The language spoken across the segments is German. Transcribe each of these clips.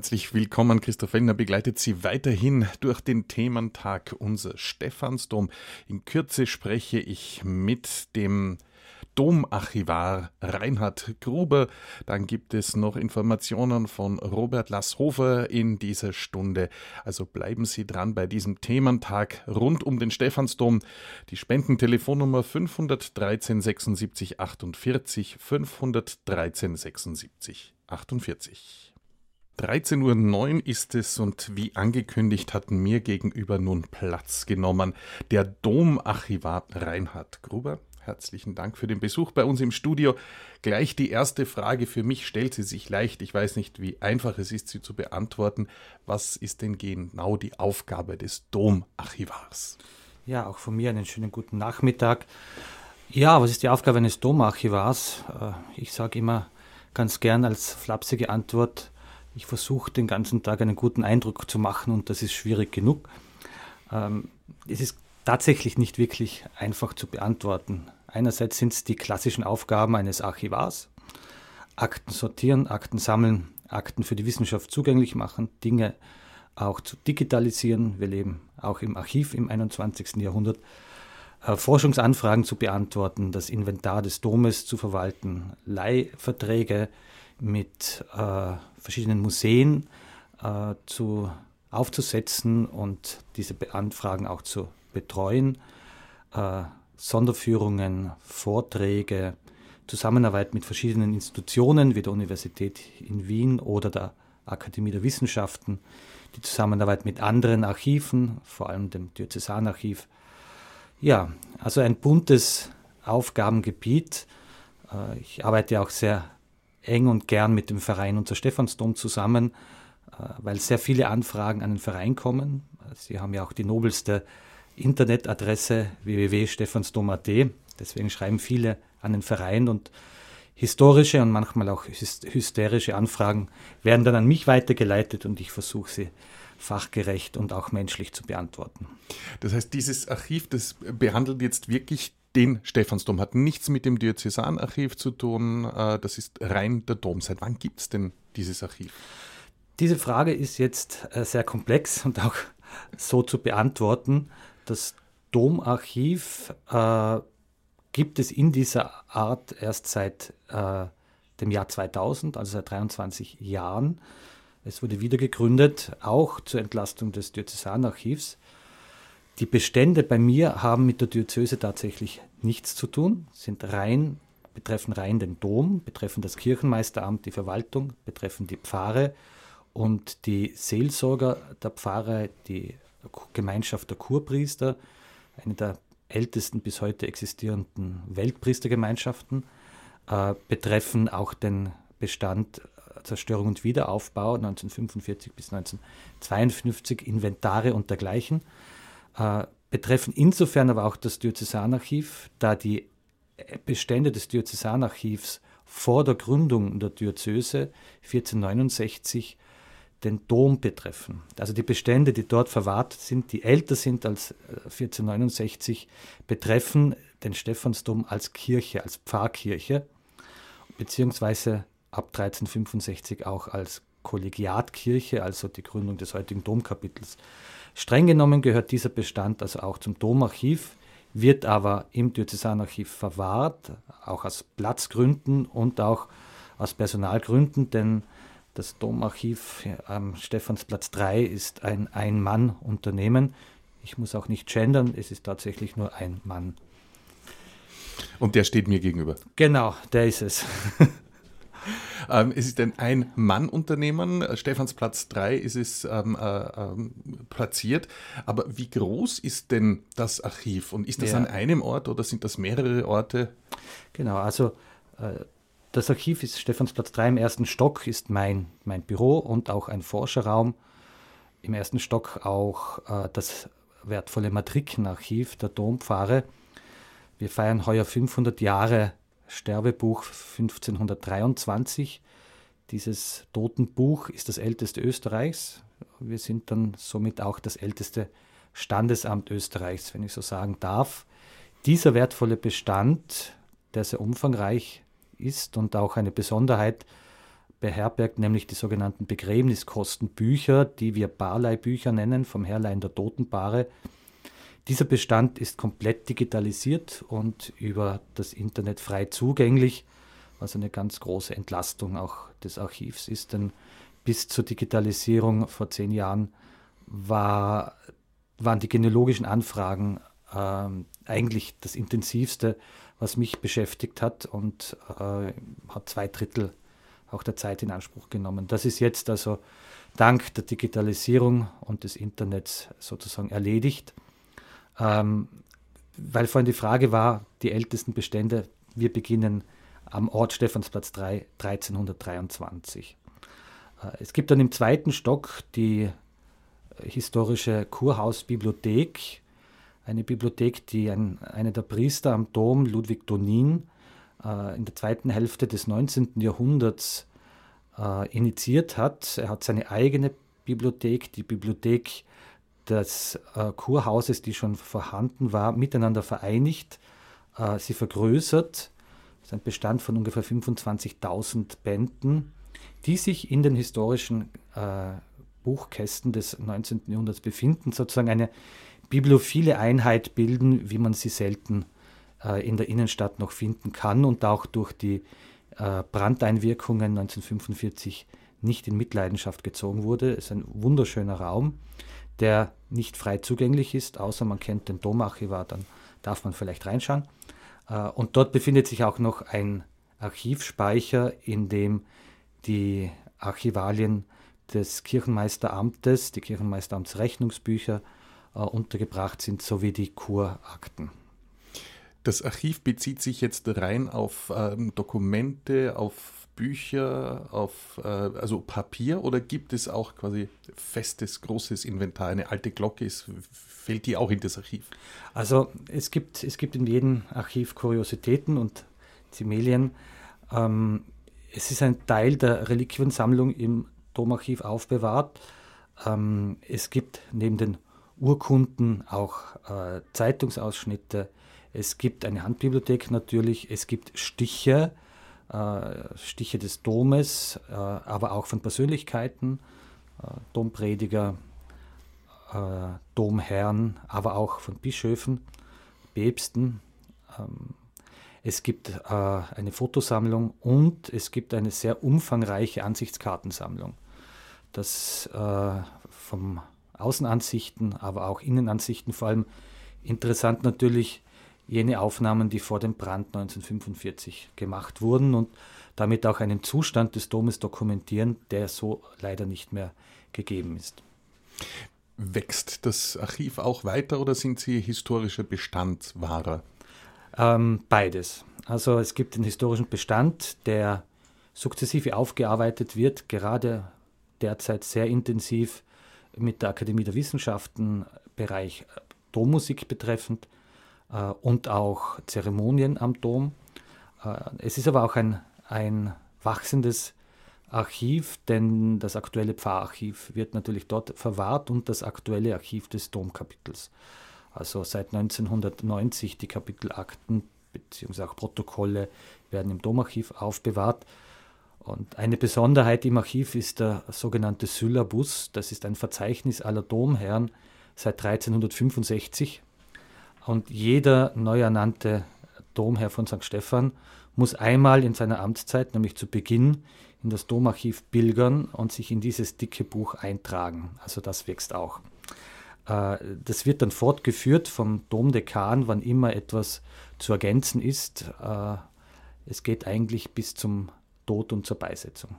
Herzlich willkommen. Christoph Wellner begleitet Sie weiterhin durch den Thementag unser Stephansdom. In Kürze spreche ich mit dem Domarchivar Reinhard Gruber. Dann gibt es noch Informationen von Robert Lasshofer in dieser Stunde. Also bleiben Sie dran bei diesem Thementag rund um den Stephansdom. Die Spendentelefonnummer 513 76 48 513 76 48. 13.09 Uhr ist es und wie angekündigt hat mir gegenüber nun Platz genommen der Domarchivar Reinhard Gruber. Herzlichen Dank für den Besuch bei uns im Studio. Gleich die erste Frage für mich stellt sie sich leicht. Ich weiß nicht, wie einfach es ist, sie zu beantworten. Was ist denn genau die Aufgabe des Domarchivars? Ja, auch von mir einen schönen guten Nachmittag. Ja, was ist die Aufgabe eines Domarchivars? Äh, ich sage immer ganz gern als flapsige Antwort, ich versuche den ganzen Tag einen guten Eindruck zu machen und das ist schwierig genug. Ähm, es ist tatsächlich nicht wirklich einfach zu beantworten. Einerseits sind es die klassischen Aufgaben eines Archivars. Akten sortieren, Akten sammeln, Akten für die Wissenschaft zugänglich machen, Dinge auch zu digitalisieren. Wir leben auch im Archiv im 21. Jahrhundert. Äh, Forschungsanfragen zu beantworten, das Inventar des Domes zu verwalten, Leihverträge mit äh, verschiedenen Museen äh, zu, aufzusetzen und diese Anfragen auch zu betreuen. Äh, Sonderführungen, Vorträge, Zusammenarbeit mit verschiedenen Institutionen wie der Universität in Wien oder der Akademie der Wissenschaften, die Zusammenarbeit mit anderen Archiven, vor allem dem Diözesanarchiv. Ja, also ein buntes Aufgabengebiet. Äh, ich arbeite auch sehr eng und gern mit dem Verein Unser Stephansdom zusammen, äh, weil sehr viele Anfragen an den Verein kommen. Sie haben ja auch die nobelste Internetadresse www.stephansdom.at. Deswegen schreiben viele an den Verein und historische und manchmal auch hysterische Anfragen werden dann an mich weitergeleitet und ich versuche sie fachgerecht und auch menschlich zu beantworten. Das heißt, dieses Archiv, das behandelt jetzt wirklich den Stephansdom, hat nichts mit dem Diözesanarchiv zu tun, äh, das ist rein der Dom. Seit wann gibt es denn dieses Archiv? Diese Frage ist jetzt äh, sehr komplex und auch so zu beantworten. Das Domarchiv äh, gibt es in dieser Art erst seit äh, dem Jahr 2000, also seit 23 Jahren. Es wurde wieder gegründet, auch zur Entlastung des Diözesanarchivs. Die Bestände bei mir haben mit der Diözese tatsächlich nichts zu tun, sind rein, betreffen rein den Dom, betreffen das Kirchenmeisteramt, die Verwaltung, betreffen die Pfarre und die Seelsorger der Pfarre, die Gemeinschaft der Kurpriester, eine der ältesten bis heute existierenden Weltpriestergemeinschaften, äh, betreffen auch den Bestand äh, Zerstörung und Wiederaufbau 1945 bis 1952, Inventare und dergleichen, betreffen insofern aber auch das Diözesanarchiv, da die Bestände des Diözesanarchivs vor der Gründung der Diözese 1469 den Dom betreffen. Also die Bestände, die dort verwahrt sind, die älter sind als 1469, äh, betreffen den Stephansdom als Kirche, als Pfarrkirche, beziehungsweise ab 1365 auch als Kollegiatkirche, also die Gründung des heutigen Domkapitels. Streng genommen gehört dieser Bestand also auch zum Domarchiv, wird aber im Diözesanarchiv verwahrt, auch aus Platzgründen und auch aus Personalgründen, denn das Domarchiv am Stephansplatz 3 ist ein Ein-Mann-Unternehmen. Ich muss auch nicht gendern, es ist tatsächlich nur ein Mann. Und der steht mir gegenüber. Genau, der ist es. ähm, es ist ein Ein-Mann-Unternehmen. Stephansplatz 3 ist es ähm, äh, äh, platziert. Aber wie groß ist denn das Archiv? Und ist das ja. an einem Ort oder sind das mehrere Orte? Genau, also äh, das Archiv ist Stephansplatz 3 im ersten Stock, ist mein, mein Büro und auch ein Forscherraum. Im ersten Stock auch äh, das wertvolle Matrikenarchiv der Dompfarre. Wir feiern heuer 500 Jahre Sterbebuch 1523. Dieses Totenbuch ist das älteste Österreichs. Wir sind dann somit auch das älteste Standesamt Österreichs, wenn ich so sagen darf. Dieser wertvolle Bestand, der sehr umfangreich ist und auch eine Besonderheit beherbergt, nämlich die sogenannten Begräbniskostenbücher, die wir Barleihbücher nennen, vom Herleihen der Totenpaare. Dieser Bestand ist komplett digitalisiert und über das Internet frei zugänglich, was eine ganz große Entlastung auch des Archivs ist, denn bis zur Digitalisierung vor zehn Jahren war, waren die genealogischen Anfragen äh, eigentlich das Intensivste, was mich beschäftigt hat und äh, hat zwei Drittel auch der Zeit in Anspruch genommen. Das ist jetzt also dank der Digitalisierung und des Internets sozusagen erledigt. Ähm, weil vorhin die Frage war, die ältesten Bestände, wir beginnen am Ort Stephansplatz 3, 1323. Äh, es gibt dann im zweiten Stock die historische Kurhausbibliothek, eine Bibliothek, die ein, einer der Priester am Dom, Ludwig Donin, äh, in der zweiten Hälfte des 19. Jahrhunderts äh, initiiert hat. Er hat seine eigene Bibliothek, die Bibliothek des äh, Kurhauses, die schon vorhanden war, miteinander vereinigt, äh, sie vergrößert. Das ist ein Bestand von ungefähr 25.000 Bänden, die sich in den historischen äh, Buchkästen des 19. Jahrhunderts befinden, sozusagen eine bibliophile Einheit bilden, wie man sie selten äh, in der Innenstadt noch finden kann und auch durch die äh, Brandeinwirkungen 1945 nicht in Mitleidenschaft gezogen wurde. Es ist ein wunderschöner Raum, der nicht frei zugänglich ist, außer man kennt den Domarchivar, dann darf man vielleicht reinschauen. Äh, und dort befindet sich auch noch ein Archivspeicher, in dem die Archivalien des Kirchenmeisteramtes, die Kirchenmeisteramtsrechnungsbücher äh, untergebracht sind, sowie die Kurakten. Das Archiv bezieht sich jetzt rein auf ähm, Dokumente, auf Bücher, auf äh, also Papier oder gibt es auch quasi festes, großes Inventar? Eine alte Glocke ist, fällt die auch in das Archiv? Also es gibt, es gibt in jedem Archiv Kuriositäten und Zimelien. Ähm, es ist ein Teil der Reliquiensammlung im Domarchiv aufbewahrt. Ähm, es gibt neben den Urkunden auch äh, Zeitungsausschnitte, es gibt eine Handbibliothek natürlich, es gibt Stiche, Stiche des Domes, äh, aber auch von Persönlichkeiten, äh, Domprediger, äh, Domherren, aber auch von Bischöfen, Päpsten. Ähm, es gibt äh, eine Fotosammlung und es gibt eine sehr umfangreiche Ansichtskartensammlung. Das äh, vom Außenansichten, aber auch Innenansichten, vor allem interessant natürlich jene Aufnahmen, die vor dem Brand 1945 gemacht wurden und damit auch einen Zustand des Domes dokumentieren, der so leider nicht mehr gegeben ist. Wächst das Archiv auch weiter oder sind Sie historische Bestandswahrer? Ähm, beides. Also es gibt den historischen Bestand, der sukzessive aufgearbeitet wird, gerade derzeit sehr intensiv mit der Akademie der Wissenschaften, Bereich Dommusik betreffend und auch Zeremonien am Dom. Äh, es ist aber auch ein, ein wachsendes Archiv, denn das aktuelle Pfarrarchiv wird natürlich dort verwahrt und das aktuelle Archiv des Domkapitels. Also seit 1990 die Kapitelakten bzw. auch Protokolle werden im Domarchiv aufbewahrt. Und eine Besonderheit im Archiv ist der sogenannte Syllabus. Das ist ein Verzeichnis aller Domherren seit 1365 und jeder neu ernannte Domherr von St. Stephan muss einmal in seiner Amtszeit, nämlich zu Beginn, in das Domarchiv pilgern und sich in dieses dicke Buch eintragen. Also das wächst auch. Äh, das wird dann fortgeführt vom Domdekan, wann immer etwas zu ergänzen ist. Äh, es geht eigentlich bis zum Tod und zur Beisetzung.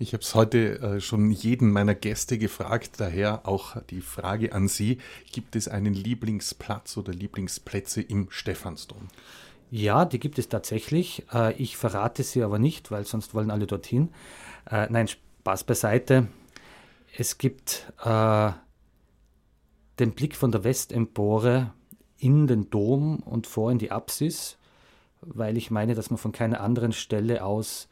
Ich habe es heute äh, schon jeden meiner Gäste gefragt, daher auch die Frage an Sie. Gibt es einen Lieblingsplatz oder Lieblingsplätze im Stephansdom? Ja, die gibt es tatsächlich. Äh, ich verrate sie aber nicht, weil sonst wollen alle dorthin. Äh, nein, Spaß beiseite. Es gibt äh, den Blick von der Westempore in den Dom und vor in die Apsis, weil ich meine, dass man von keiner anderen Stelle aus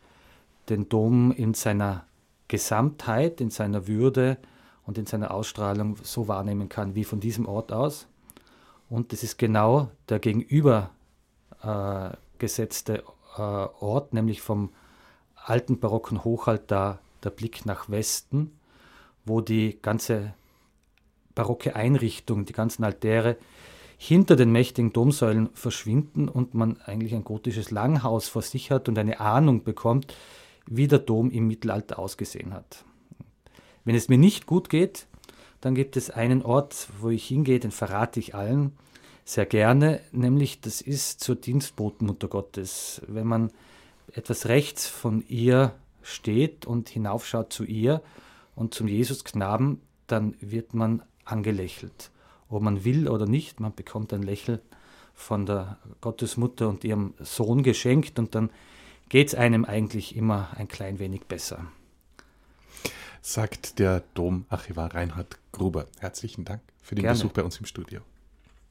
den Dom in seiner Gesamtheit, in seiner Würde und in seiner Ausstrahlung so wahrnehmen kann wie von diesem Ort aus. Und das ist genau der gegenüber äh, äh, Ort, nämlich vom alten barocken Hochaltar der Blick nach Westen, wo die ganze barocke Einrichtung, die ganzen Altäre hinter den mächtigen Domsäulen verschwinden und man eigentlich ein gotisches Langhaus vor sich hat und eine Ahnung bekommt, wie der Dom im Mittelalter ausgesehen hat. Wenn es mir nicht gut geht, dann gibt es einen Ort, wo ich hingehe, den verrate ich allen sehr gerne, nämlich das ist zur Dienstbotenmutter Gottes. Wenn man etwas rechts von ihr steht und hinaufschaut zu ihr und zum Jesusknaben, dann wird man angelächelt. Ob man will oder nicht, man bekommt ein Lächeln von der Gottesmutter und ihrem Sohn geschenkt und dann geht es einem eigentlich immer ein klein wenig besser. Sagt der Domarchivar Reinhard Gruber. Herzlichen Dank für den Gerne. Besuch bei uns im Studio.